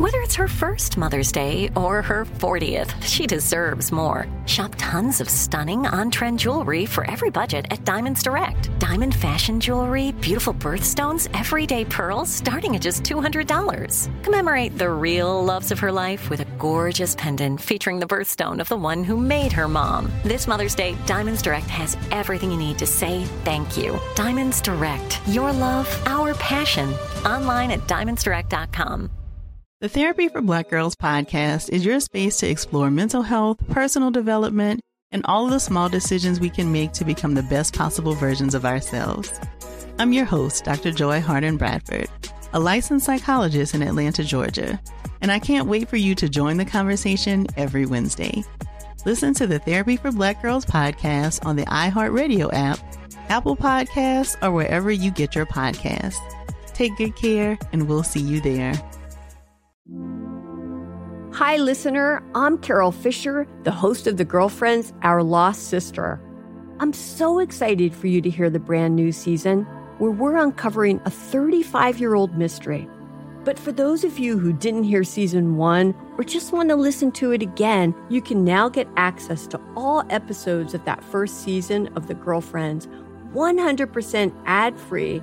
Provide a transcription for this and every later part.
Whether it's her first Mother's Day or her 40th, she deserves more. Shop tons of stunning on trend jewelry for every budget at Diamonds Direct. Diamond fashion jewelry, beautiful birthstones, everyday pearls starting at just $200. Commemorate the real loves of her life with a gorgeous pendant featuring the birthstone of the one who made her mom. This Mother's Day, Diamonds Direct has everything you need to say thank you. Diamonds Direct, your love, our passion. Online at diamondsdirect.com. The Therapy for Black Girls podcast is your space to explore mental health, personal development, and all of the small decisions we can make to become the best possible versions of ourselves. I'm your host, Dr. Joy Harden Bradford, a licensed psychologist in Atlanta, Georgia, and I can't wait for you to join the conversation every Wednesday. Listen to the Therapy for Black Girls podcast on the iHeartRadio app, Apple Podcasts, or wherever you get your podcasts. Take good care, and we'll see you there. Hi, listener. I'm Carol Fisher, the host of The Girlfriends, Our Lost Sister. I'm so excited for you to hear the brand new season where we're uncovering a 35 year old mystery. But for those of you who didn't hear season one or just want to listen to it again, you can now get access to all episodes of that first season of The Girlfriends 100% ad free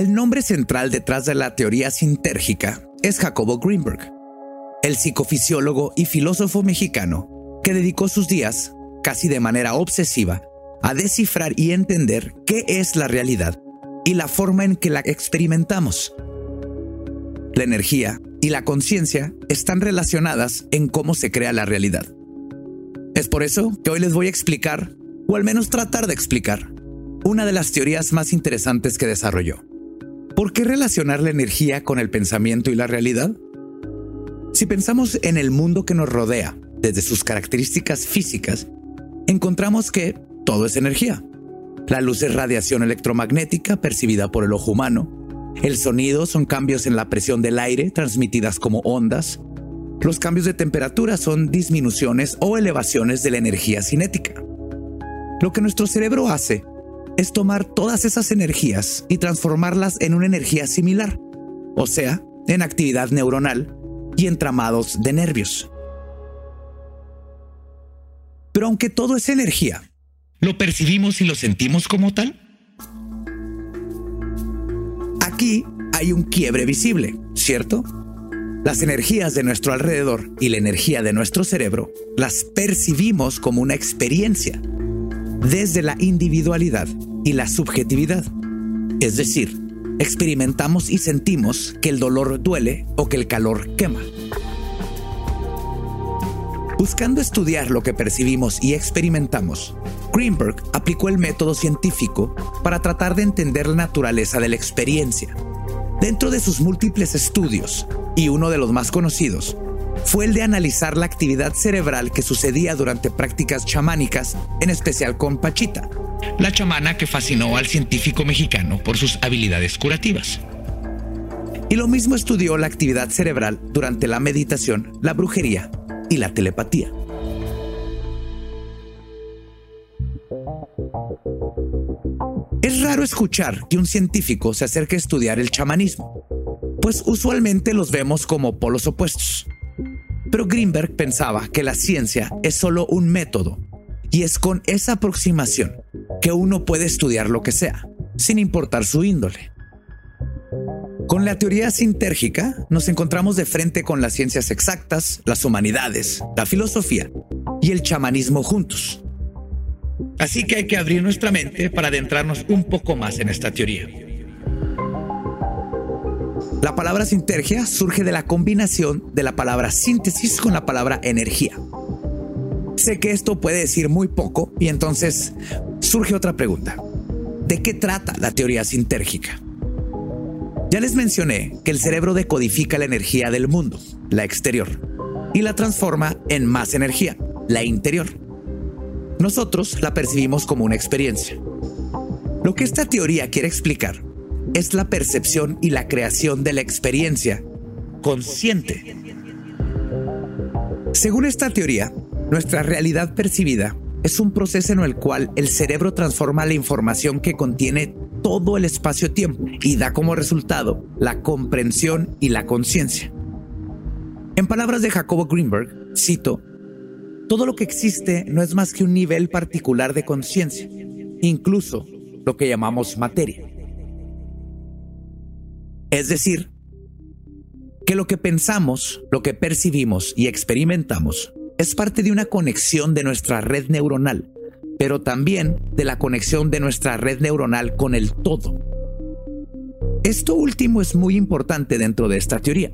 El nombre central detrás de la teoría sintérgica es Jacobo Greenberg, el psicofisiólogo y filósofo mexicano que dedicó sus días, casi de manera obsesiva, a descifrar y entender qué es la realidad y la forma en que la experimentamos. La energía y la conciencia están relacionadas en cómo se crea la realidad. Es por eso que hoy les voy a explicar, o al menos tratar de explicar, una de las teorías más interesantes que desarrolló. ¿Por qué relacionar la energía con el pensamiento y la realidad? Si pensamos en el mundo que nos rodea, desde sus características físicas, encontramos que todo es energía. La luz es radiación electromagnética percibida por el ojo humano. El sonido son cambios en la presión del aire transmitidas como ondas. Los cambios de temperatura son disminuciones o elevaciones de la energía cinética. Lo que nuestro cerebro hace es tomar todas esas energías y transformarlas en una energía similar, o sea, en actividad neuronal y entramados de nervios. Pero aunque todo es energía, ¿lo percibimos y lo sentimos como tal? Aquí hay un quiebre visible, ¿cierto? Las energías de nuestro alrededor y la energía de nuestro cerebro las percibimos como una experiencia desde la individualidad y la subjetividad. Es decir, experimentamos y sentimos que el dolor duele o que el calor quema. Buscando estudiar lo que percibimos y experimentamos, Greenberg aplicó el método científico para tratar de entender la naturaleza de la experiencia. Dentro de sus múltiples estudios, y uno de los más conocidos, fue el de analizar la actividad cerebral que sucedía durante prácticas chamánicas, en especial con Pachita, la chamana que fascinó al científico mexicano por sus habilidades curativas. Y lo mismo estudió la actividad cerebral durante la meditación, la brujería y la telepatía. Es raro escuchar que un científico se acerque a estudiar el chamanismo, pues usualmente los vemos como polos opuestos. Pero Greenberg pensaba que la ciencia es solo un método Y es con esa aproximación que uno puede estudiar lo que sea, sin importar su índole. Con la teoría sintérgica nos encontramos de frente con las ciencias exactas, las humanidades, la filosofía y el chamanismo juntos. Así que hay que abrir nuestra mente para adentrarnos un poco más en esta teoría. La palabra sintergia surge de la combinación de la palabra síntesis con la palabra energía. Sé que esto puede decir muy poco y entonces surge otra pregunta. ¿De qué trata la teoría sintérgica? Ya les mencioné que el cerebro decodifica la energía del mundo, la exterior, y la transforma en más energía, la interior. Nosotros la percibimos como una experiencia. Lo que esta teoría quiere explicar es la percepción y la creación de la experiencia consciente. Según esta teoría, nuestra realidad percibida es un proceso en el cual el cerebro transforma la información que contiene todo el espacio-tiempo y da como resultado la comprensión y la conciencia. En palabras de Jacobo Greenberg, cito, todo lo que existe no es más que un nivel particular de conciencia, incluso lo que llamamos materia. Es decir, que lo que pensamos, lo que percibimos y experimentamos es parte de una conexión de nuestra red neuronal, pero también de la conexión de nuestra red neuronal con el todo. Esto último es muy importante dentro de esta teoría.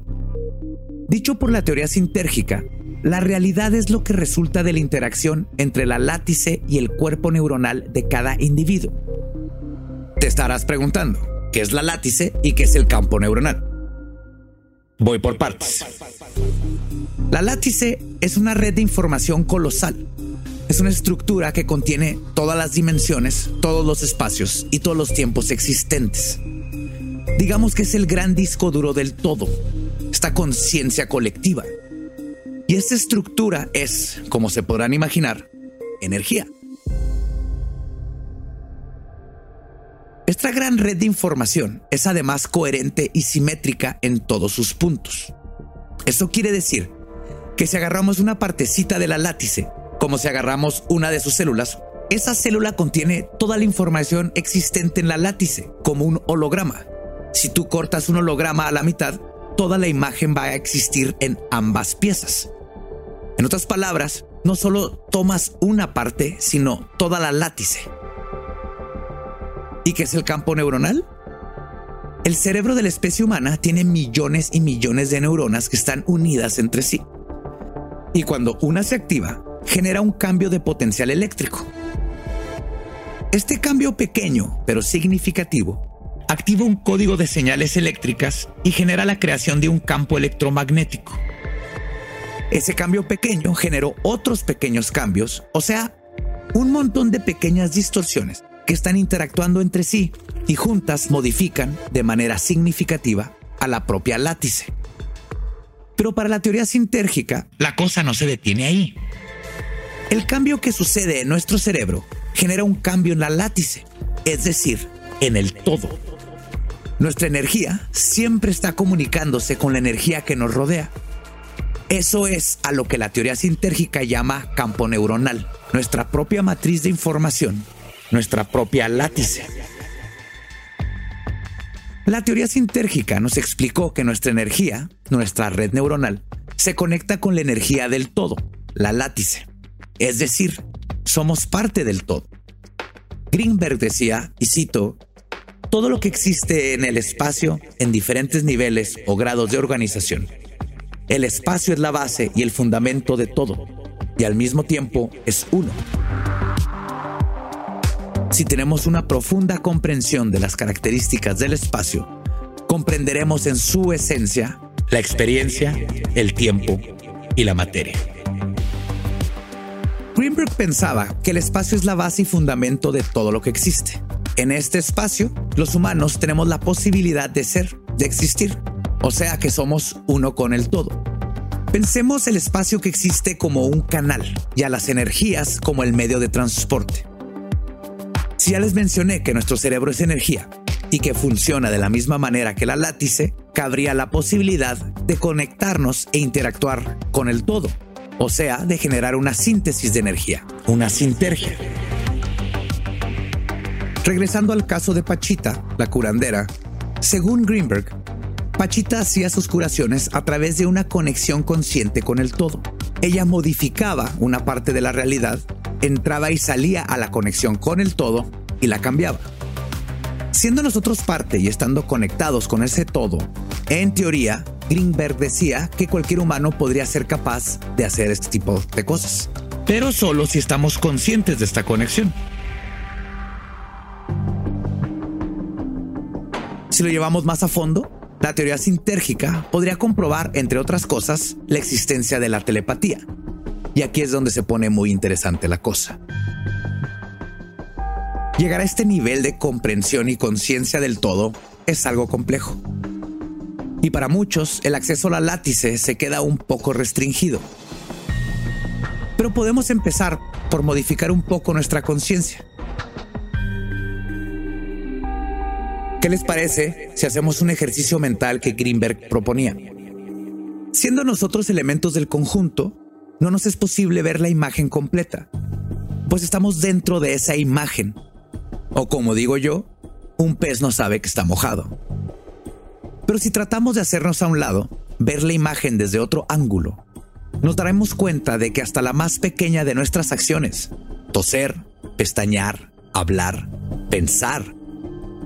Dicho por la teoría sintérgica, la realidad es lo que resulta de la interacción entre la látice y el cuerpo neuronal de cada individuo. Te estarás preguntando, qué es la látice y qué es el campo neuronal. Voy por partes. La látice es una red de información colosal. Es una estructura que contiene todas las dimensiones, todos los espacios y todos los tiempos existentes. Digamos que es el gran disco duro del todo, esta conciencia colectiva. Y esta estructura es, como se podrán imaginar, energía. Esta gran red de información es además coherente y simétrica en todos sus puntos. Eso quiere decir que si agarramos una partecita de la látice, como si agarramos una de sus células, esa célula contiene toda la información existente en la látice, como un holograma. Si tú cortas un holograma a la mitad, toda la imagen va a existir en ambas piezas. En otras palabras, no solo tomas una parte, sino toda la látice. ¿Y qué es el campo neuronal? El cerebro de la especie humana tiene millones y millones de neuronas que están unidas entre sí. Y cuando una se activa, genera un cambio de potencial eléctrico. Este cambio pequeño, pero significativo, activa un código de señales eléctricas y genera la creación de un campo electromagnético. Ese cambio pequeño generó otros pequeños cambios, o sea, un montón de pequeñas distorsiones que están interactuando entre sí y juntas modifican de manera significativa a la propia látice. Pero para la teoría sintérgica, la cosa no se detiene ahí. El cambio que sucede en nuestro cerebro genera un cambio en la látice, es decir, en el todo. Nuestra energía siempre está comunicándose con la energía que nos rodea. Eso es a lo que la teoría sintérgica llama campo neuronal, nuestra propia matriz de información nuestra propia látice. La teoría sintérgica nos explicó que nuestra energía, nuestra red neuronal, se conecta con la energía del todo, la látice. Es decir, somos parte del todo. Greenberg decía, y cito, todo lo que existe en el espacio en diferentes niveles o grados de organización. El espacio es la base y el fundamento de todo, y al mismo tiempo es uno. Si tenemos una profunda comprensión de las características del espacio, comprenderemos en su esencia la experiencia, el tiempo y la materia. Greenberg pensaba que el espacio es la base y fundamento de todo lo que existe. En este espacio, los humanos tenemos la posibilidad de ser, de existir, o sea que somos uno con el todo. Pensemos el espacio que existe como un canal y a las energías como el medio de transporte. Si ya les mencioné que nuestro cerebro es energía y que funciona de la misma manera que la látice, cabría la posibilidad de conectarnos e interactuar con el todo, o sea, de generar una síntesis de energía, una sintergia. Regresando al caso de Pachita, la curandera, según Greenberg, Pachita hacía sus curaciones a través de una conexión consciente con el todo. Ella modificaba una parte de la realidad, entraba y salía a la conexión con el todo y la cambiaba. Siendo nosotros parte y estando conectados con ese todo, en teoría, Greenberg decía que cualquier humano podría ser capaz de hacer este tipo de cosas, pero solo si estamos conscientes de esta conexión. Si lo llevamos más a fondo, la teoría sintérgica podría comprobar, entre otras cosas, la existencia de la telepatía. Y aquí es donde se pone muy interesante la cosa. Llegar a este nivel de comprensión y conciencia del todo es algo complejo. Y para muchos, el acceso a la látice se queda un poco restringido. Pero podemos empezar por modificar un poco nuestra conciencia. ¿Qué les parece si hacemos un ejercicio mental que Greenberg proponía? Siendo nosotros elementos del conjunto, no nos es posible ver la imagen completa, pues estamos dentro de esa imagen. O como digo yo, un pez no sabe que está mojado. Pero si tratamos de hacernos a un lado, ver la imagen desde otro ángulo, nos daremos cuenta de que hasta la más pequeña de nuestras acciones, toser, pestañear, hablar, pensar,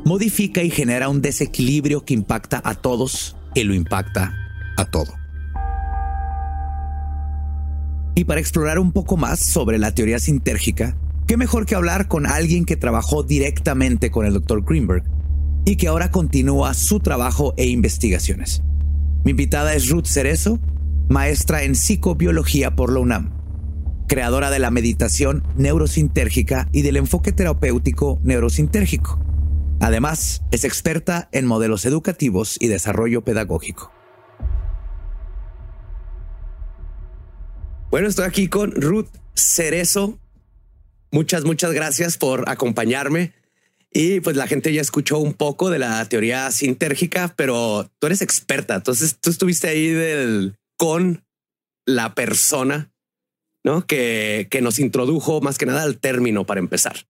modifica y genera un desequilibrio que impacta a todos y lo impacta a todo. Y para explorar un poco más sobre la teoría sintérgica, qué mejor que hablar con alguien que trabajó directamente con el Dr. Greenberg y que ahora continúa su trabajo e investigaciones. Mi invitada es Ruth Cerezo, maestra en psicobiología por la UNAM, creadora de la meditación neurosintérgica y del enfoque terapéutico neurosintérgico Además, es experta en modelos educativos y desarrollo pedagógico. Bueno, estoy aquí con Ruth Cerezo. Muchas, muchas gracias por acompañarme. Y pues la gente ya escuchó un poco de la teoría sintérgica, pero tú eres experta. Entonces tú estuviste ahí del, con la persona ¿no? que, que nos introdujo más que nada al término para empezar.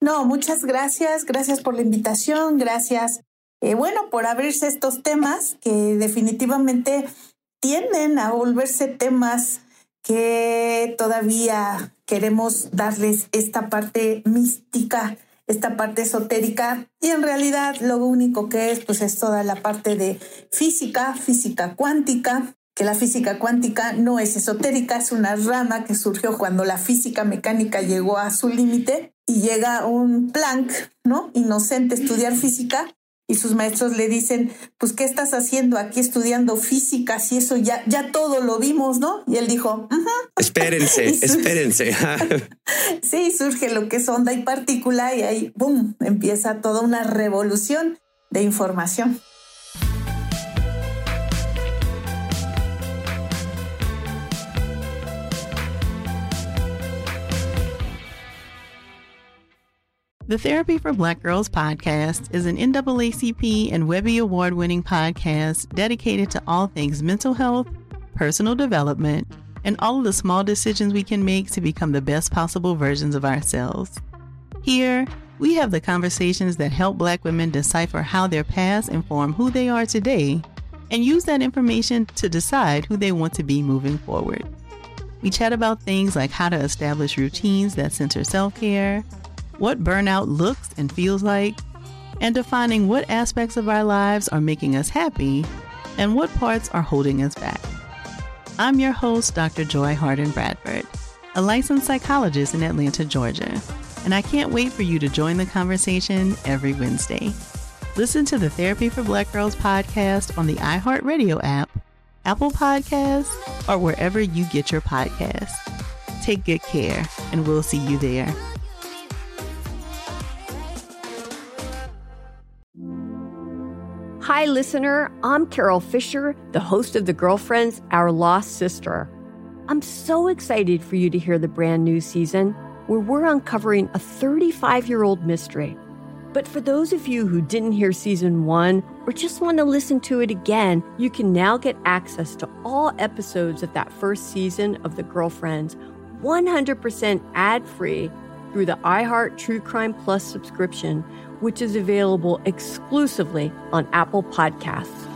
No, muchas gracias, gracias por la invitación, gracias, eh, bueno, por abrirse estos temas que definitivamente tienden a volverse temas que todavía queremos darles esta parte mística, esta parte esotérica y en realidad lo único que es pues es toda la parte de física, física cuántica, que la física cuántica no es esotérica, es una rama que surgió cuando la física mecánica llegó a su límite y llega un Planck, ¿no? Inocente estudiar física y sus maestros le dicen, pues, ¿qué estás haciendo aquí estudiando física? Si eso ya, ya todo lo vimos, ¿no? Y él dijo, espérense, espérense. sí, surge lo que es onda y partícula y ahí, ¡boom!, empieza toda una revolución de información. The Therapy for Black Girls podcast is an NAACP and Webby Award winning podcast dedicated to all things mental health, personal development, and all of the small decisions we can make to become the best possible versions of ourselves. Here, we have the conversations that help Black women decipher how their past inform who they are today and use that information to decide who they want to be moving forward. We chat about things like how to establish routines that center self care what burnout looks and feels like, and defining what aspects of our lives are making us happy and what parts are holding us back. I'm your host, Dr. Joy Harden Bradford, a licensed psychologist in Atlanta, Georgia, and I can't wait for you to join the conversation every Wednesday. Listen to the Therapy for Black Girls podcast on the iHeartRadio app, Apple Podcasts, or wherever you get your podcasts. Take good care, and we'll see you there. Hi, listener. I'm Carol Fisher, the host of The Girlfriends, Our Lost Sister. I'm so excited for you to hear the brand new season where we're uncovering a 35 year old mystery. But for those of you who didn't hear season one or just want to listen to it again, you can now get access to all episodes of that first season of The Girlfriends 100% ad free through the iHeart True Crime Plus subscription, which is available exclusively on Apple Podcasts.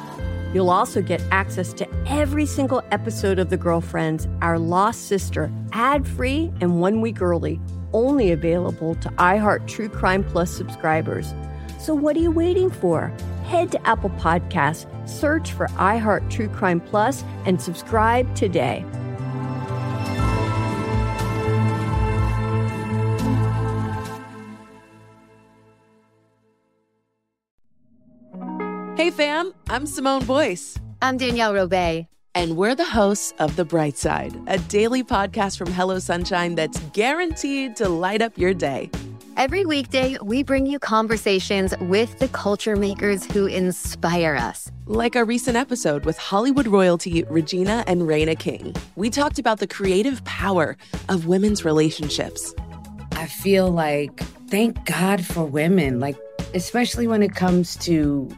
You'll also get access to every single episode of The Girlfriends, Our Lost Sister, ad free and one week early, only available to iHeart True Crime Plus subscribers. So, what are you waiting for? Head to Apple Podcasts, search for iHeart True Crime Plus, and subscribe today. Hey, fam, I'm Simone Boyce. I'm Danielle Robay. And we're the hosts of The Bright Side, a daily podcast from Hello Sunshine that's guaranteed to light up your day. Every weekday, we bring you conversations with the culture makers who inspire us. Like our recent episode with Hollywood royalty Regina and Raina King. We talked about the creative power of women's relationships. I feel like, thank God for women, like, especially when it comes to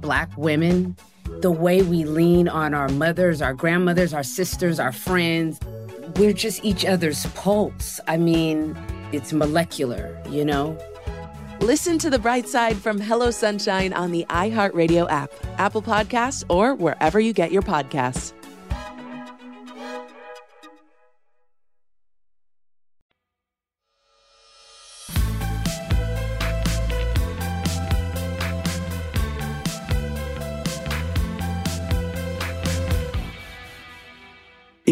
Black women, the way we lean on our mothers, our grandmothers, our sisters, our friends. We're just each other's pulse. I mean, it's molecular, you know? Listen to the bright side from Hello Sunshine on the iHeartRadio app, Apple Podcasts, or wherever you get your podcasts.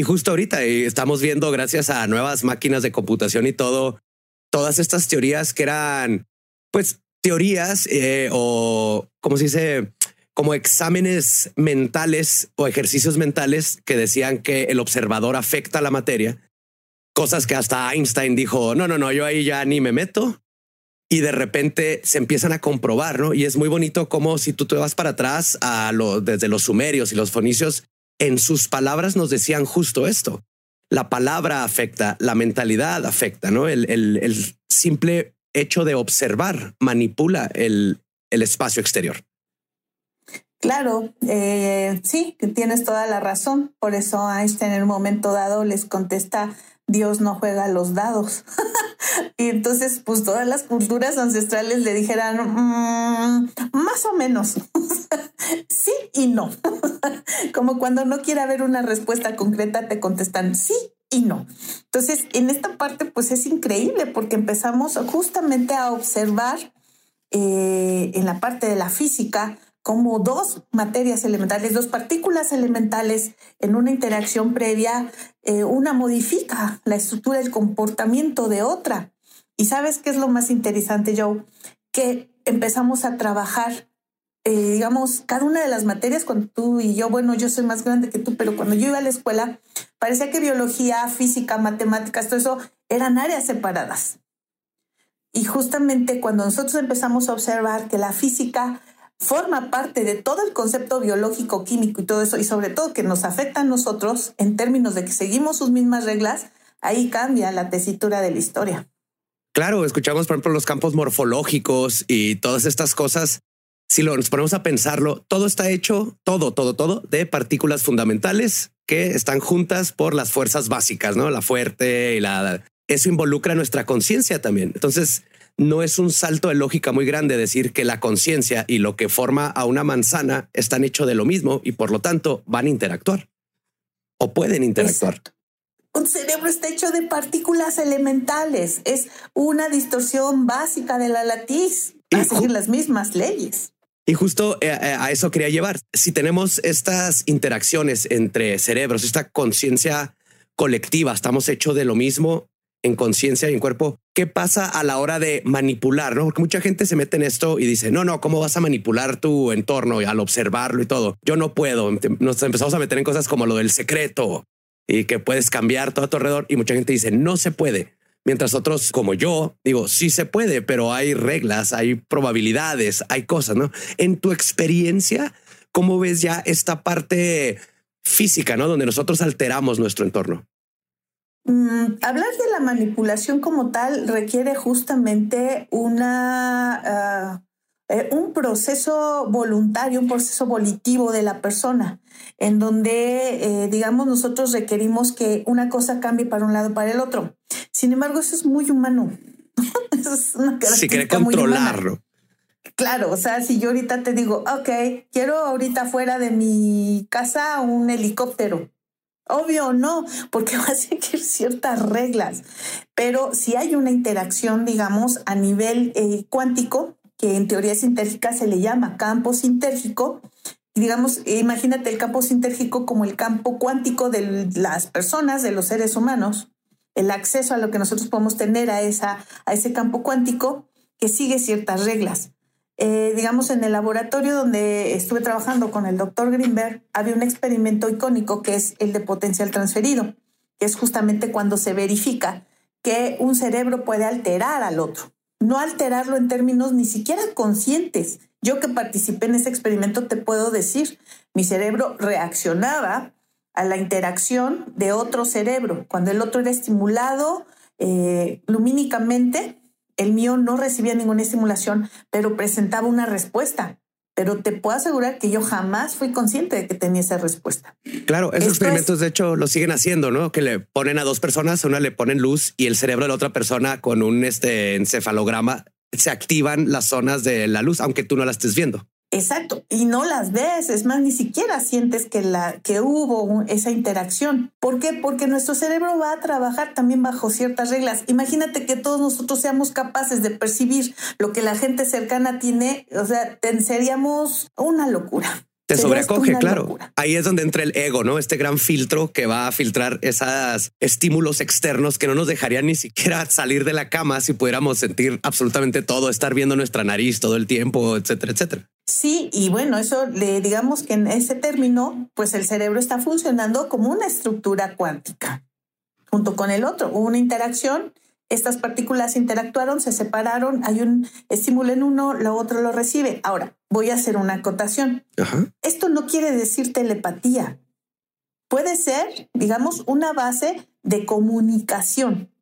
Justo ahorita eh, estamos viendo, gracias a nuevas máquinas de computación y todo, todas estas teorías que eran, pues, teorías eh, o, como se dice, como exámenes mentales o ejercicios mentales que decían que el observador afecta la materia, cosas que hasta Einstein dijo, no, no, no, yo ahí ya ni me meto. Y de repente se empiezan a comprobar, ¿no? Y es muy bonito como si tú te vas para atrás a lo, desde los sumerios y los fonicios, en sus palabras nos decían justo esto. La palabra afecta, la mentalidad afecta, ¿no? El, simple hecho de observar manipula el, el espacio exterior. Claro, eh, sí, tienes toda la razón. Por eso Einstein en un momento dado les contesta, Dios no juega los dados. y entonces, pues todas las culturas ancestrales le dijeran, mmm, más o menos, sí y no. Como cuando no quiere haber una respuesta concreta, te contestan sí y no. Entonces, en esta parte, pues es increíble porque empezamos justamente a observar eh, en la parte de la física como dos materias elementales, dos partículas elementales en una interacción previa, eh, una modifica la estructura del comportamiento de otra. Y sabes qué es lo más interesante, Joe? Que empezamos a trabajar, eh, digamos, cada una de las materias cuando tú y yo, bueno, yo soy más grande que tú, pero cuando yo iba a la escuela, parecía que biología, física, matemáticas, todo eso eran áreas separadas. Y justamente cuando nosotros empezamos a observar que la física forma parte de todo el concepto biológico, químico y todo eso, y sobre todo que nos afecta a nosotros en términos de que seguimos sus mismas reglas, ahí cambia la tesitura de la historia. Claro, escuchamos, por ejemplo, los campos morfológicos y todas estas cosas. Si lo, nos ponemos a pensarlo, todo está hecho, todo, todo, todo de partículas fundamentales que están juntas por las fuerzas básicas, ¿no? La fuerte y la... Eso involucra nuestra conciencia también. Entonces, no es un salto de lógica muy grande decir que la conciencia y lo que forma a una manzana están hechos de lo mismo y por lo tanto van a interactuar o pueden interactuar. Un cerebro está hecho de partículas elementales. Es una distorsión básica de la latiz. A seguir las mismas leyes. Y justo eh, eh, a eso quería llevar. Si tenemos estas interacciones entre cerebros, esta conciencia colectiva, estamos hechos de lo mismo, en conciencia y en cuerpo, ¿qué pasa a la hora de manipular? ¿no? Porque mucha gente se mete en esto y dice, no, no, ¿cómo vas a manipular tu entorno al observarlo y todo? Yo no puedo. Nos empezamos a meter en cosas como lo del secreto y que puedes cambiar todo a tu alrededor y mucha gente dice, no se puede. Mientras otros como yo digo, sí se puede, pero hay reglas, hay probabilidades, hay cosas, ¿no? En tu experiencia, ¿cómo ves ya esta parte física, ¿no? Donde nosotros alteramos nuestro entorno. Mm, hablar de la manipulación como tal requiere justamente una, eh, un proceso voluntario, un proceso volitivo de la persona, en donde, eh, digamos, nosotros requerimos que una cosa cambie para un lado para el otro. Sin embargo, eso es muy humano. es una si quiere controlarlo. Claro, o sea, si yo ahorita te digo, ok, quiero ahorita fuera de mi casa un helicóptero. Obvio no, porque va a seguir ciertas reglas. Pero si hay una interacción, digamos, a nivel eh, cuántico, que en teoría sintérgica se le llama campo sintérgico. digamos, imagínate el campo sintérgico como el campo cuántico de las personas, de los seres humanos, el acceso a lo que nosotros podemos tener a, esa, a ese campo cuántico que sigue ciertas reglas. Eh, digamos, en el laboratorio donde estuve trabajando con el doctor Greenberg, había un experimento icónico que es el de potencial transferido, que es justamente cuando se verifica que un cerebro puede alterar al otro no alterarlo en términos ni siquiera conscientes. Yo que participé en ese experimento te puedo decir, mi cerebro reaccionaba a la interacción de otro cerebro. Cuando el otro era estimulado eh, lumínicamente, el mío no recibía ninguna estimulación, pero presentaba una respuesta pero te puedo asegurar que yo jamás fui consciente de que tenía esa respuesta. Claro, esos experimentos de hecho lo siguen haciendo, ¿no? Que le ponen a dos personas, a una le ponen luz y el cerebro de la otra persona con un este encefalograma se activan las zonas de la luz, aunque tú no la estés viendo. Exacto, y no las ves, es más, ni siquiera sientes que, la, que hubo esa interacción. ¿Por qué? Porque nuestro cerebro va a trabajar también bajo ciertas reglas. Imagínate que todos nosotros seamos capaces de percibir lo que la gente cercana tiene, o sea, seríamos una locura. Te sobrecoge, claro. Ahí es donde entra el ego, ¿no? Este gran filtro que va a filtrar esos estímulos externos que no nos dejarían ni siquiera salir de la cama si pudiéramos sentir absolutamente todo, estar viendo nuestra nariz todo el tiempo, etcétera, etcétera. Sí, y bueno, eso le digamos que en ese término, pues el cerebro está funcionando como una estructura cuántica. Junto con el otro, hubo una interacción estas partículas interactuaron, se separaron, hay un estímulo en uno, lo otro lo recibe. Ahora, voy a hacer una acotación. Esto no quiere decir telepatía. Puede ser, digamos, una base de comunicación.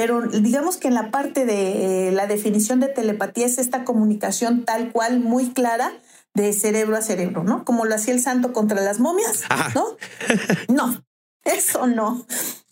Pero digamos que en la parte de eh, la definición de telepatía es esta comunicación tal cual, muy clara, de cerebro a cerebro, ¿no? Como lo hacía el santo contra las momias, ¿no? no, eso no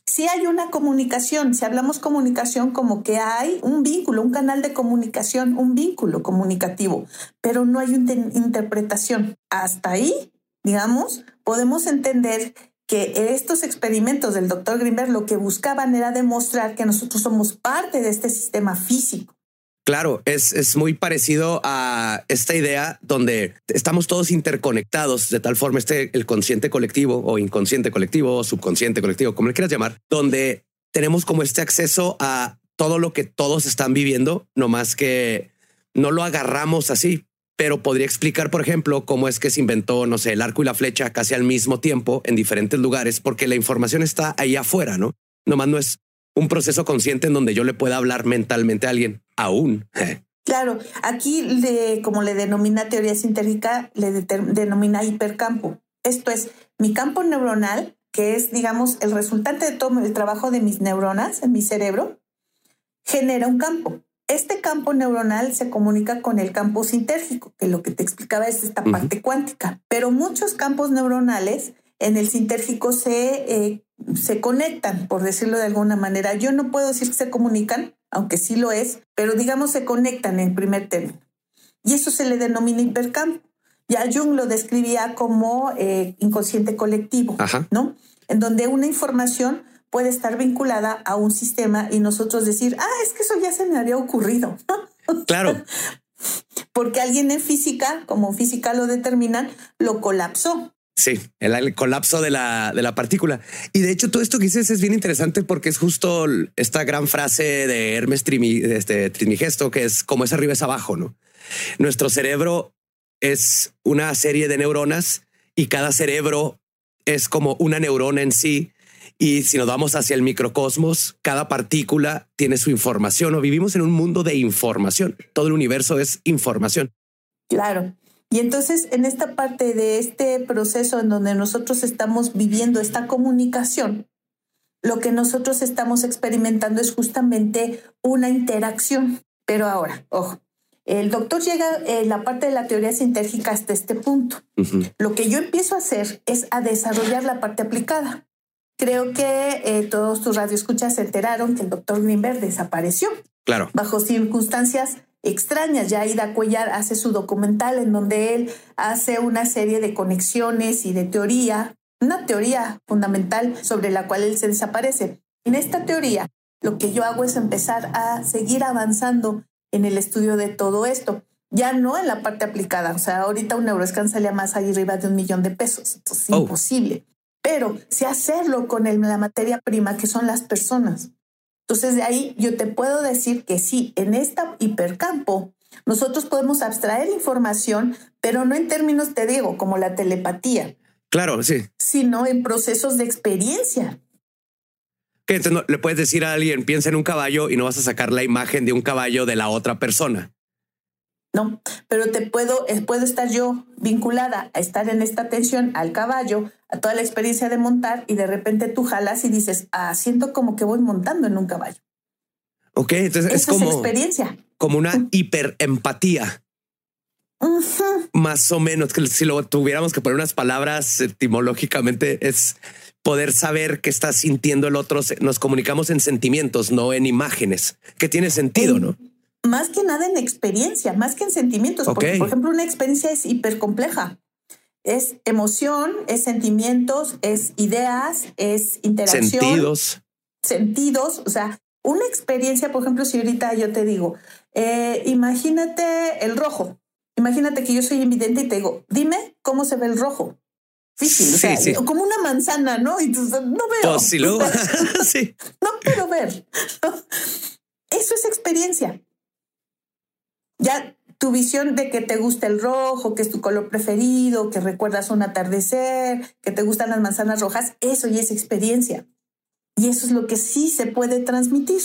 si hay una comunicación, si hablamos comunicación como que hay un vínculo, un canal de comunicación, un vínculo comunicativo, pero no hay una interpretación. Hasta ahí, digamos, podemos entender que estos experimentos del doctor Greenberg lo que buscaban era demostrar que nosotros somos parte de este sistema físico. Claro, es, muy parecido a esta idea donde estamos todos interconectados de tal forma, este el consciente colectivo o inconsciente colectivo o subconsciente colectivo, como le quieras llamar, donde tenemos como este acceso a todo lo que todos están viviendo, no más que no lo agarramos así, pero podría explicar, por ejemplo, cómo es que se inventó, no sé, el arco y la flecha casi al mismo tiempo en diferentes lugares, porque la información está ahí afuera, ¿no? Nomás no es un proceso consciente en donde yo le pueda hablar mentalmente a alguien aún. Claro, aquí como le denomina teoría sintérgica, le denomina hipercampo. Esto es mi campo neuronal, que es, digamos, el resultante de todo el trabajo de mis neuronas en mi cerebro, genera un campo. Este campo neuronal se comunica con el campo sintérgico, que lo que te explicaba es esta parte cuántica. Pero muchos campos neuronales en el sintérgico se, eh, se conectan, por decirlo de alguna manera. Yo no puedo decir que se comunican, aunque sí lo es, pero digamos se conectan en primer término. Y eso se le denomina hipercampo. Ya Jung lo describía como eh, inconsciente colectivo, ¿no? En donde una información puede estar vinculada a un sistema y nosotros decir, ah, es que eso ya se me había ocurrido. Claro. Porque alguien en física, como física lo determinan, lo colapsó. Sí, el, colapso de la, de la, partícula. Y de hecho, todo esto que dices es bien interesante porque es justo esta gran frase de Hermes este, Trismegisto, que es como es arriba es abajo, ¿no? Nuestro cerebro es una serie de neuronas y cada cerebro es como una neurona en sí. Y si nos vamos hacia el microcosmos, cada partícula tiene su información o vivimos en un mundo de información. Todo el universo es información. Claro. Y entonces en esta parte de este proceso en donde nosotros estamos viviendo esta comunicación, lo que nosotros estamos experimentando es justamente una interacción. Pero ahora, ojo, El doctor llega en la parte de la teoría sintérgica hasta este punto. Lo que yo empiezo a hacer es a desarrollar la parte aplicada. Creo que eh, todos tus radioescuchas se enteraron que el doctor Greenberg desapareció. Claro. Bajo circunstancias extrañas. Ya Ida Cuellar hace su documental en donde él hace una serie de conexiones y de teoría, una teoría fundamental sobre la cual él se desaparece. En esta teoría, lo que yo hago es empezar a seguir avanzando en el estudio de todo esto. Ya no en la parte aplicada. O sea, ahorita un neuroscan salía más ahí arriba de un millón de pesos. Entonces, oh. imposible pero sí hacerlo con la materia prima que son las personas. Entonces de ahí yo te puedo decir que sí, en esta hipercampo nosotros podemos abstraer información, pero no en términos, te digo, como la telepatía. Claro, sí. Sino en procesos de experiencia. Que entonces no, le puedes decir a alguien, piensa en un caballo y no vas a sacar la imagen de un caballo de la otra persona. No, pero te puedo, eh, puedo estar yo vinculada a estar en esta tensión al caballo, a toda la experiencia de montar y de repente tú jalas y dices, ah, siento como que voy montando en un caballo. Ok, entonces es como experiencia. Como una hiperempatía. Más o menos que si lo tuviéramos que poner unas palabras etimológicamente es poder saber qué está sintiendo el otro. Nos comunicamos en sentimientos, no en imágenes, que tiene sentido, ¿no? más que nada en experiencia, más que en sentimientos. Porque, por ejemplo, una experiencia es hipercompleja. Es emoción, es sentimientos, es ideas, es interacción. Sentidos. Sentidos. O sea, una experiencia, por ejemplo, si ahorita yo te digo, eh, imagínate el rojo. Imagínate que yo soy invidente y te digo, dime cómo se ve el rojo. sí, como una manzana, ¿no? Y tú, no veo. Pues sí, luego. sí. No puedo ver. Eso es experiencia ya tu visión de que te gusta el rojo, que es tu color preferido, que recuerdas un atardecer, que te gustan las manzanas rojas, eso ya es experiencia. Y eso es lo que sí se puede transmitir.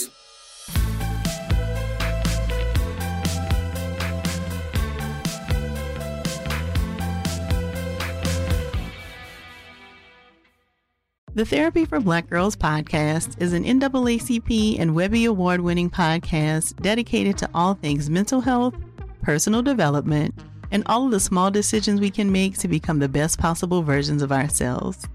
The Therapy for Black Girls podcast is an NAACP and Webby Award winning podcast dedicated to all things mental health, personal development, and all of the small decisions we can make to become the best possible versions of ourselves.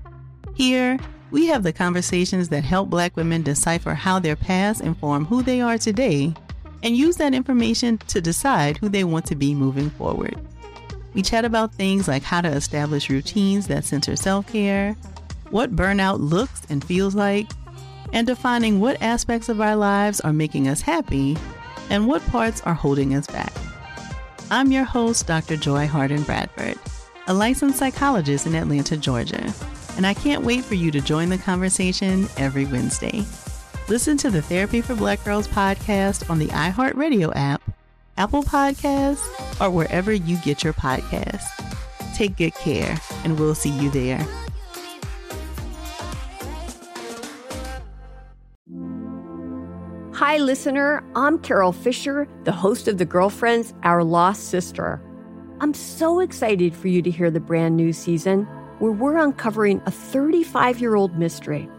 Here, we have the conversations that help Black women decipher how their past inform who they are today and use that information to decide who they want to be moving forward. We chat about things like how to establish routines that center self care what burnout looks and feels like, and defining what aspects of our lives are making us happy and what parts are holding us back. I'm your host, Dr. Joy Harden Bradford, a licensed psychologist in Atlanta, Georgia, and I can't wait for you to join the conversation every Wednesday. Listen to the Therapy for Black Girls podcast on the iHeartRadio app, Apple Podcasts, or wherever you get your podcasts. Take good care, and we'll see you there. Hi, listener. I'm Carol Fisher, the host of The Girlfriends, Our Lost Sister. I'm so excited for you to hear the brand new season where we're uncovering a 35 year old mystery.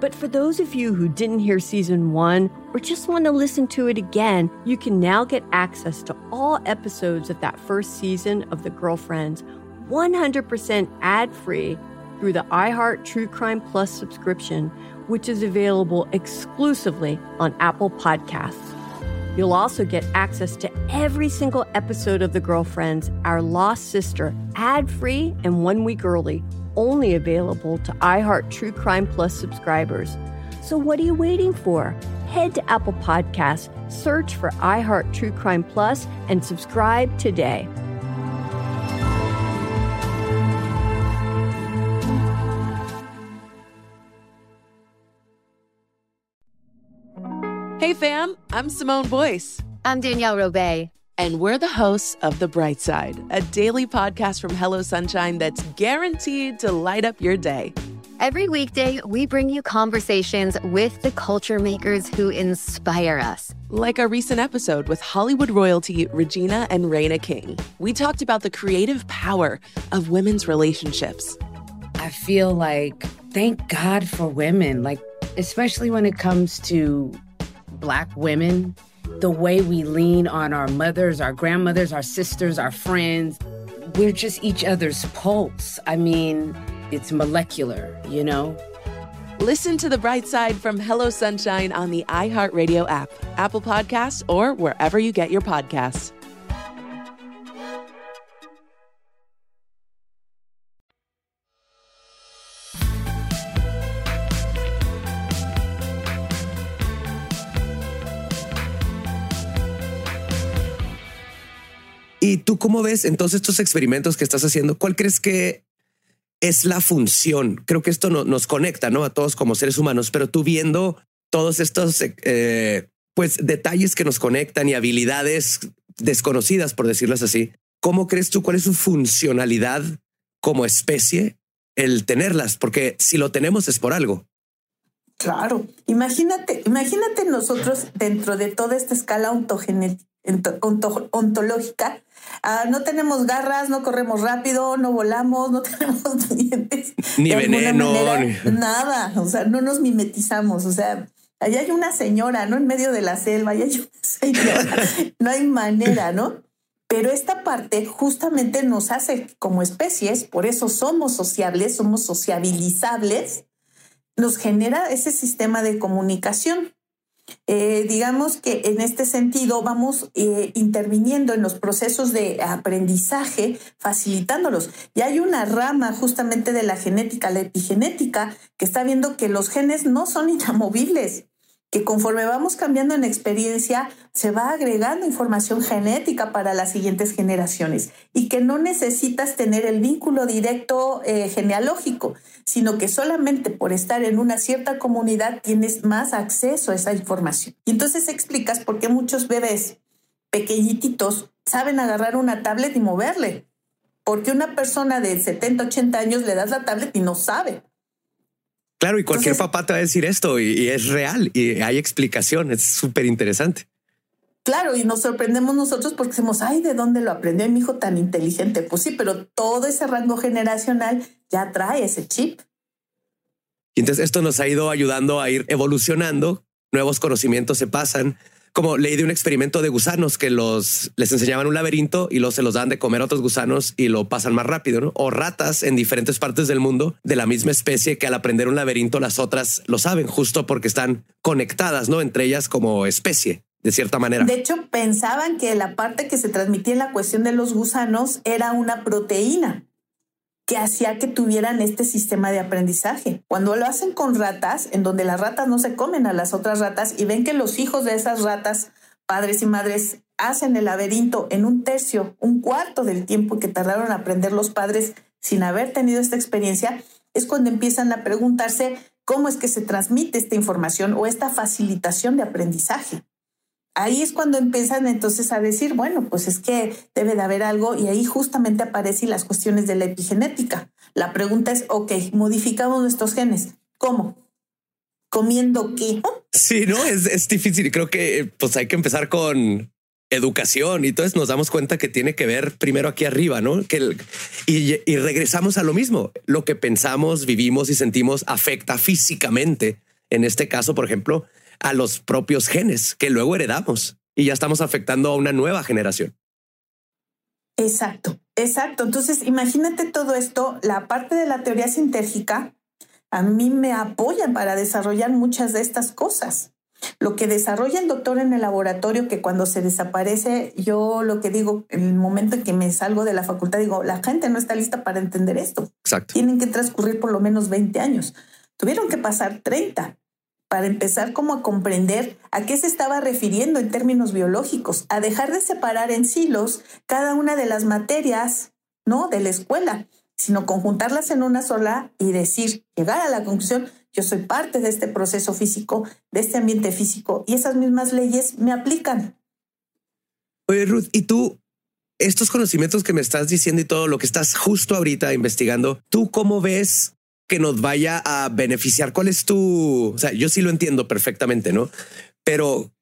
But for those of you who didn't hear season one or just want to listen to it again, you can now get access to all episodes of that first season of The Girlfriends 100% ad free through the iHeart True Crime Plus subscription which is available exclusively on Apple Podcasts. You'll also get access to every single episode of The Girlfriends, Our Lost Sister, ad free and one week early, only available to iHeart True Crime Plus subscribers. So, what are you waiting for? Head to Apple Podcasts, search for iHeart True Crime Plus, and subscribe today. I'm Simone Boyce. I'm Danielle Robay. And we're the hosts of The Bright Side, a daily podcast from Hello Sunshine that's guaranteed to light up your day. Every weekday, we bring you conversations with the culture makers who inspire us. Like a recent episode with Hollywood royalty Regina and Raina King. We talked about the creative power of women's relationships. I feel like, thank God for women, like, especially when it comes to Black women, the way we lean on our mothers, our grandmothers, our sisters, our friends. We're just each other's pulse. I mean, it's molecular, you know? Listen to the bright side from Hello Sunshine on the iHeartRadio app, Apple Podcasts, or wherever you get your podcasts. Tú cómo ves entonces estos experimentos que estás haciendo? ¿Cuál crees que es la función? Creo que esto nos conecta ¿no? a todos como seres humanos, pero tú viendo todos estos eh, pues detalles que nos conectan y habilidades desconocidas, por decirlas así, ¿cómo crees tú cuál es su funcionalidad como especie el tenerlas? Porque si lo tenemos es por algo. Claro, imagínate, imagínate nosotros dentro de toda esta escala ontológica, Ah, no tenemos garras, no corremos rápido, no volamos, no tenemos dientes. Ni veneno. Nada, o sea, no nos mimetizamos, o sea, allá hay una señora, ¿no? En medio de la selva, allá hay una señora, no hay manera, ¿no? Pero esta parte justamente nos hace como especies, por eso somos sociables, somos sociabilizables, nos genera ese sistema de comunicación. Eh, digamos que en este sentido vamos eh, interviniendo en los procesos de aprendizaje, facilitándolos. Y hay una rama justamente de la genética, la epigenética, que está viendo que los genes no son inamovibles que conforme vamos cambiando en experiencia, se va agregando información genética para las siguientes generaciones y que no necesitas tener el vínculo directo eh, genealógico, sino que solamente por estar en una cierta comunidad tienes más acceso a esa información. Y entonces explicas por qué muchos bebés pequeñitos saben agarrar una tablet y moverle. Porque una persona de 70, 80 años le das la tablet y no sabe. Claro, y cualquier papá te va a decir esto y, es real y hay explicación, es súper interesante. Claro, y nos sorprendemos nosotros porque decimos, ay, ¿de dónde lo aprendió mi hijo tan inteligente? Pues sí, pero todo ese rango generacional ya trae ese chip. Y entonces esto nos ha ido ayudando a ir evolucionando, nuevos conocimientos se pasan, como leí de un experimento de gusanos que los les enseñaban un laberinto y los se los dan de comer a otros gusanos y lo pasan más rápido. O ratas en diferentes partes del mundo de la misma especie que al aprender un laberinto las otras lo saben justo porque están conectadas, ¿no? Entre ellas como especie de cierta manera. De hecho, pensaban que la parte que se transmitía en la cuestión de los gusanos era una proteína que hacía que tuvieran este sistema de aprendizaje. Cuando lo hacen con ratas, en donde las ratas no se comen a las otras ratas y ven que los hijos de esas ratas, padres y madres, hacen el laberinto en un tercio, un cuarto del tiempo que tardaron a aprender los padres sin haber tenido esta experiencia, es cuando empiezan a preguntarse cómo es que se transmite esta información o esta facilitación de aprendizaje ahí es cuando empiezan entonces a decir, bueno, pues es que debe de haber algo y ahí justamente aparecen las cuestiones de la epigenética. La pregunta es, ok, modificamos nuestros genes. ¿Cómo? ¿Comiendo qué? Sí, no, es, es difícil. Creo que pues hay que empezar con educación y entonces nos damos cuenta que tiene que ver primero aquí arriba, ¿no? Que y, y regresamos a lo mismo. Lo que pensamos, vivimos y sentimos afecta físicamente. En este caso, por ejemplo, a los propios genes que luego heredamos y ya estamos afectando a una nueva generación. Exacto, exacto. Entonces, imagínate todo esto, la parte de la teoría sintérgica a mí me apoya para desarrollar muchas de estas cosas. Lo que desarrolla el doctor en el laboratorio, que cuando se desaparece, yo lo que digo, en el momento en que me salgo de la facultad, digo, la gente no está lista para entender esto. Exacto. Tienen que transcurrir por lo menos 20 años. Tuvieron que pasar 30 para empezar como a comprender a qué se estaba refiriendo en términos biológicos, a dejar de separar en silos cada una de las materias, ¿no? De la escuela, sino conjuntarlas en una sola y decir, llegar a la conclusión, yo soy parte de este proceso físico, de este ambiente físico y esas mismas leyes me aplican. Oye, Ruth, ¿y tú estos conocimientos que me estás diciendo y todo lo que estás justo ahorita investigando, ¿tú cómo ves que nos vaya a beneficiar? ¿Cuál es tu, o sea, yo sí lo entiendo perfectamente, ¿no? Pero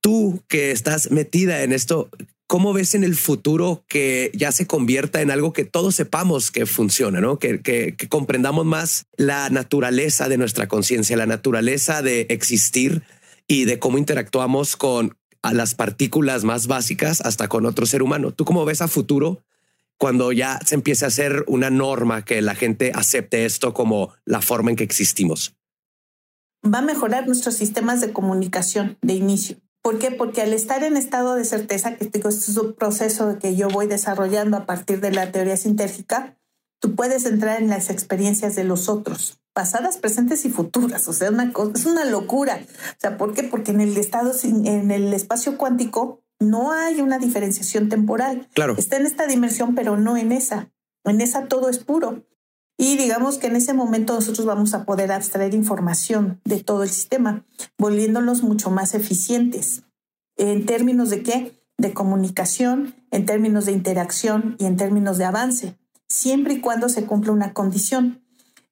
tú que estás metida en esto, ¿cómo ves en el futuro que ya se convierta en algo que todos sepamos que funciona, ¿no? Que, que, que comprendamos más la naturaleza de nuestra conciencia, la naturaleza de existir y de cómo interactuamos con a las partículas más básicas hasta con otro ser humano. ¿Tú cómo ves a futuro cuando ya se empiece a hacer una norma que la gente acepte esto como la forma en que existimos? Va a mejorar nuestros sistemas de comunicación de inicio. ¿Por qué? Porque al estar en estado de certeza, que digo, este es un proceso que yo voy desarrollando a partir de la teoría sintérgica, tú puedes entrar en las experiencias de los otros, pasadas, presentes y futuras. O sea, una es una locura. O sea, ¿por qué? Porque en el estado, en el espacio cuántico, no hay una diferenciación temporal. Claro. Está en esta dimensión, pero no en esa. En esa todo es puro. Y digamos que en ese momento nosotros vamos a poder abstraer información de todo el sistema, volviéndolos mucho más eficientes. ¿En términos de qué? De comunicación, en términos de interacción y en términos de avance, siempre y cuando se cumpla una condición.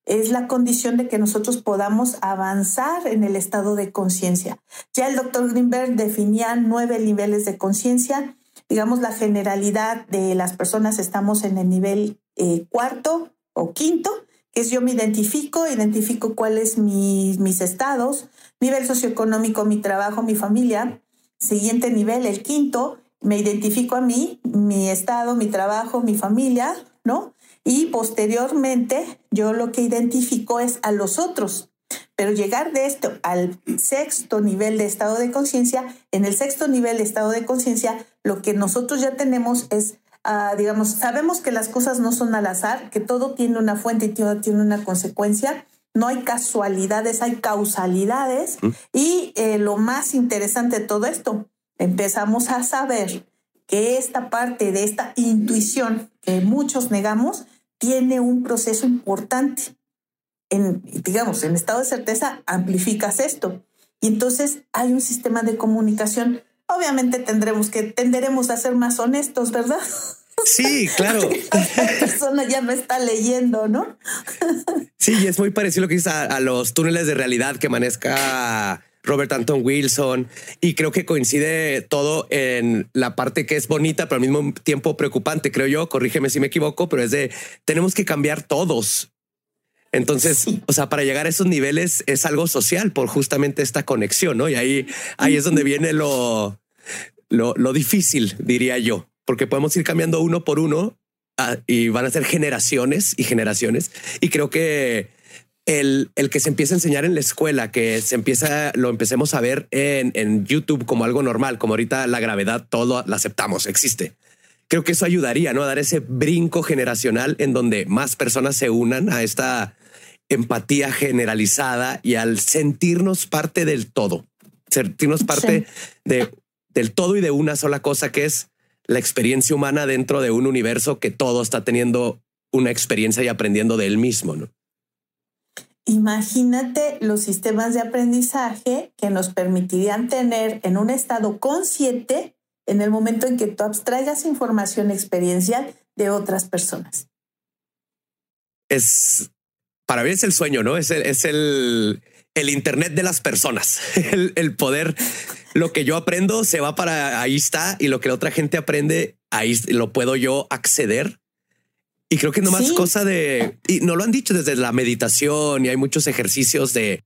Es la condición de que nosotros podamos avanzar en el estado de conciencia. Ya el doctor Greenberg definía nueve niveles de conciencia. Digamos, la generalidad de las personas estamos en el nivel eh, cuarto, o quinto, que es yo me identifico, identifico cuáles mis, mis estados, nivel socioeconómico, mi trabajo, mi familia. Siguiente nivel, el quinto, me identifico a mí, mi estado, mi trabajo, mi familia, ¿no? Y posteriormente yo lo que identifico es a los otros. Pero llegar de esto al sexto nivel de estado de conciencia, en el sexto nivel de estado de conciencia, lo que nosotros ya tenemos es digamos, sabemos que las cosas no son al azar, que todo tiene una fuente y todo tiene una consecuencia. No hay casualidades, hay causalidades. Y eh, lo más interesante de todo esto, empezamos a saber que esta parte de esta intuición que muchos negamos tiene un proceso importante. En, digamos, en estado de certeza amplificas esto. Y entonces hay un sistema de comunicación obviamente tendremos que, tenderemos a ser más honestos, ¿verdad? Sí, claro. La persona ya me está leyendo, ¿no? Sí, y es muy parecido lo que dice a, los túneles de realidad que maneja Robert Anton Wilson y creo que coincide todo en la parte que es bonita, pero al mismo tiempo preocupante, creo yo. Corrígeme si me equivoco, pero es de tenemos que cambiar todos. Entonces, o sea, para llegar a esos niveles es algo social por justamente esta conexión, ¿no? Y ahí, ahí es donde viene lo, lo, difícil, diría yo, porque podemos ir cambiando uno por uno ah, y van a ser generaciones y generaciones. Y creo que el, el, que se empieza a enseñar en la escuela, que se empieza, lo empecemos a ver en, en YouTube como algo normal, como ahorita la gravedad, todo la aceptamos, existe. Creo que eso ayudaría ¿no? a dar ese brinco generacional en donde más personas se unan a esta empatía generalizada y al sentirnos parte del todo, sentirnos parte de del todo y de una sola cosa que es la experiencia humana dentro de un universo que todo está teniendo una experiencia y aprendiendo de él mismo. ¿no? Imagínate los sistemas de aprendizaje que nos permitirían tener en un estado consciente en el momento en que tú abstraigas información experiencial de otras personas. Es, para mí es el sueño, ¿no? Es el, es el, el Internet de las personas, el, poder, lo que yo aprendo se va para ahí está y lo que otra gente aprende, ahí lo puedo yo acceder. Y creo que no más cosa de, y no lo han dicho desde la meditación y hay muchos ejercicios de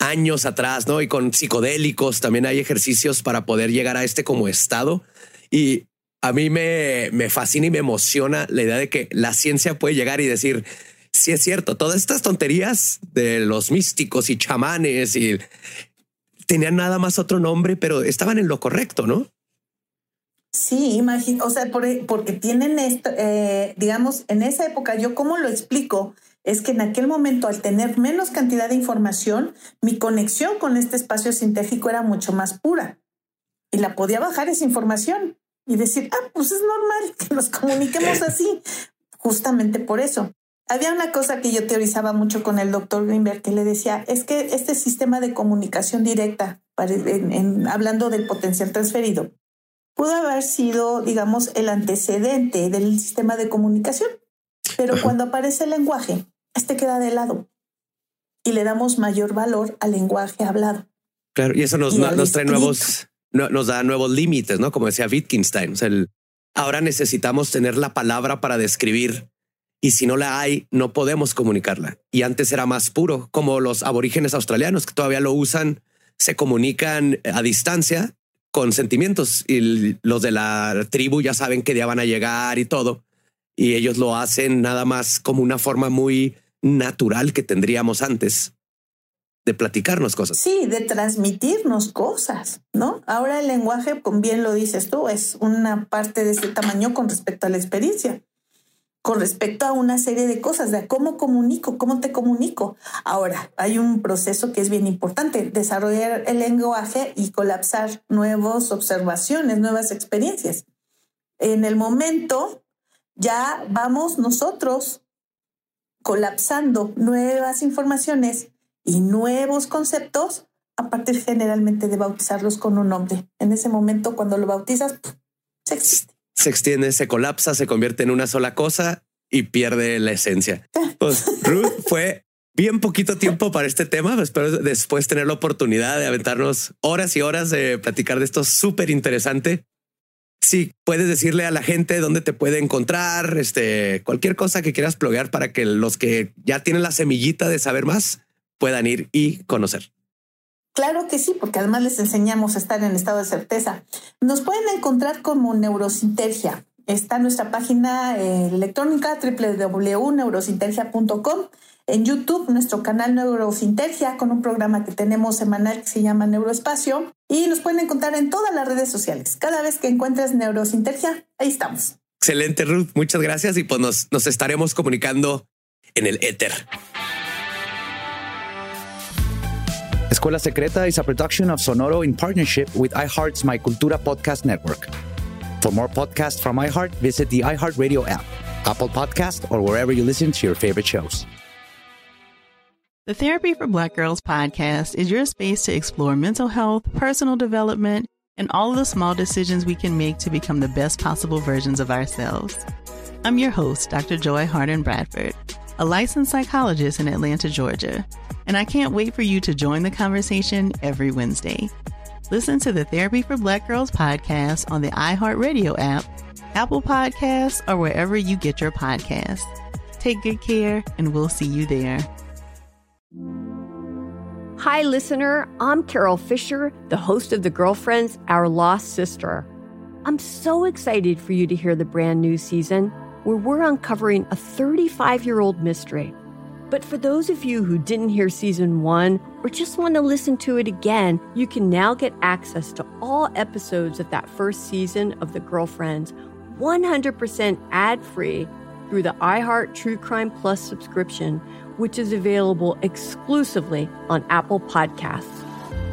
años atrás, ¿no? Y con psicodélicos también hay ejercicios para poder llegar a este como estado. Y a mí me, me fascina y me emociona la idea de que la ciencia puede llegar y decir, sí es cierto, todas estas tonterías de los místicos y chamanes y tenían nada más otro nombre, pero estaban en lo correcto, ¿no? Sí, imagino, o sea, porque tienen esto, eh, digamos, en esa época, yo cómo lo explico, es que en aquel momento, al tener menos cantidad de información, mi conexión con este espacio sintético era mucho más pura y la podía bajar esa información y decir, ah, pues es normal que nos comuniquemos así, justamente por eso. Había una cosa que yo teorizaba mucho con el doctor Greenberg que le decía, es que este sistema de comunicación directa, hablando del potencial transferido, pudo haber sido, digamos, el antecedente del sistema de comunicación. Pero cuando aparece el lenguaje, este queda de lado y le damos mayor valor al lenguaje hablado. Claro, y eso nos, nos trae nuevos, nos da nuevos límites, ¿no? Como decía Wittgenstein, ahora necesitamos tener la palabra para describir y si no la hay, no podemos comunicarla. Y antes era más puro, como los aborígenes australianos que todavía lo usan, se comunican a distancia con sentimientos y los de la tribu ya saben qué día van a llegar y todo. Y ellos lo hacen nada más como una forma muy natural que tendríamos antes de platicarnos cosas. Sí, de transmitirnos cosas, ¿no? Ahora el lenguaje, como bien lo dices tú, es una parte de este tamaño con respecto a la experiencia, con respecto a una serie de cosas, de cómo comunico, cómo te comunico. Ahora, hay un proceso que es bien importante, desarrollar el lenguaje y colapsar nuevas observaciones, nuevas experiencias. En el momento, ya vamos nosotros colapsando nuevas informaciones y nuevos conceptos a partir generalmente de bautizarlos con un nombre. En ese momento, cuando lo bautizas, se existe. Se extiende, se colapsa, se convierte en una sola cosa y pierde la esencia. Pues Ruth fue bien poquito tiempo para este tema. Espero después tener la oportunidad de aventarnos horas y horas de platicar de esto súper interesante. Si puedes decirle a la gente dónde te puede encontrar, este, cualquier cosa que quieras pluguear para que los que ya tienen la semillita de saber más puedan ir y conocer. Claro que sí, porque además les enseñamos a estar en estado de certeza. Nos pueden encontrar como Neurosintergia. Está nuestra página eh, electrónica www.neurosintergia.com. En YouTube, nuestro canal Neurosintergia con un programa que tenemos semanal que se llama Neuroespacio. Y nos pueden encontrar en todas las redes sociales. Cada vez que encuentres Neurosintergia, ahí estamos. Excelente, Ruth. Muchas gracias y pues nos, nos estaremos comunicando en el éter. Escuela Secreta is a production of Sonoro in partnership with iHeart's My Cultura podcast network. For more podcasts from iHeart, visit the iHeartRadio app, Apple Podcast, or wherever you listen to your favorite shows. The Therapy for Black Girls podcast is your space to explore mental health, personal development, and all of the small decisions we can make to become the best possible versions of ourselves. I'm your host, Dr. Joy Harden Bradford, a licensed psychologist in Atlanta, Georgia and I can't wait for you to join the conversation every Wednesday. Listen to the Therapy for Black Girls podcast on the iHeartRadio app, Apple Podcasts, or wherever you get your podcasts. Take good care, and we'll see you there. Hi, listener. I'm Carol Fisher, the host of The Girlfriends, Our Lost Sister. I'm so excited for you to hear the brand new season where we're uncovering a 35 year old mystery but for those of you who didn't hear season one or just want to listen to it again, you can now get access to all episodes of that first season of The Girlfriends 100% ad free through the iHeart True Crime Plus subscription, which is available exclusively on Apple Podcasts.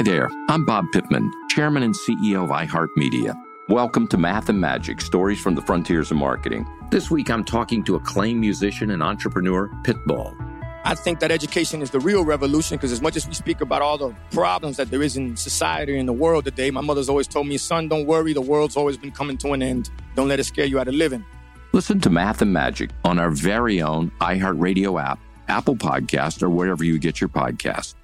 Hi there, I'm Bob Pittman, Chairman and CEO of iHeartMedia. Welcome to Math and Magic Stories from the Frontiers of Marketing. This week, I'm talking to acclaimed musician and entrepreneur, Pitbull. I think that education is the real revolution because, as much as we speak about all the problems that there is in society and the world today, my mother's always told me, son, don't worry, the world's always been coming to an end. Don't let it scare you out of living. Listen to Math and Magic on our very own iHeartRadio app, Apple Podcast, or wherever you get your podcast.